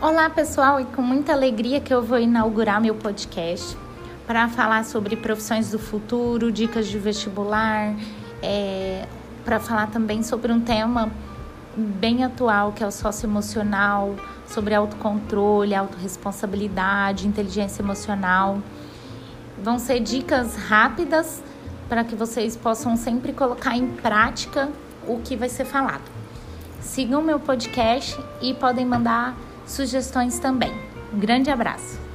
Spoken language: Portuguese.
Olá pessoal, e com muita alegria que eu vou inaugurar meu podcast para falar sobre profissões do futuro, dicas de vestibular, é, para falar também sobre um tema bem atual que é o socioemocional, sobre autocontrole, autorresponsabilidade, inteligência emocional. Vão ser dicas rápidas para que vocês possam sempre colocar em prática o que vai ser falado. Sigam meu podcast e podem mandar sugestões também. Um grande abraço!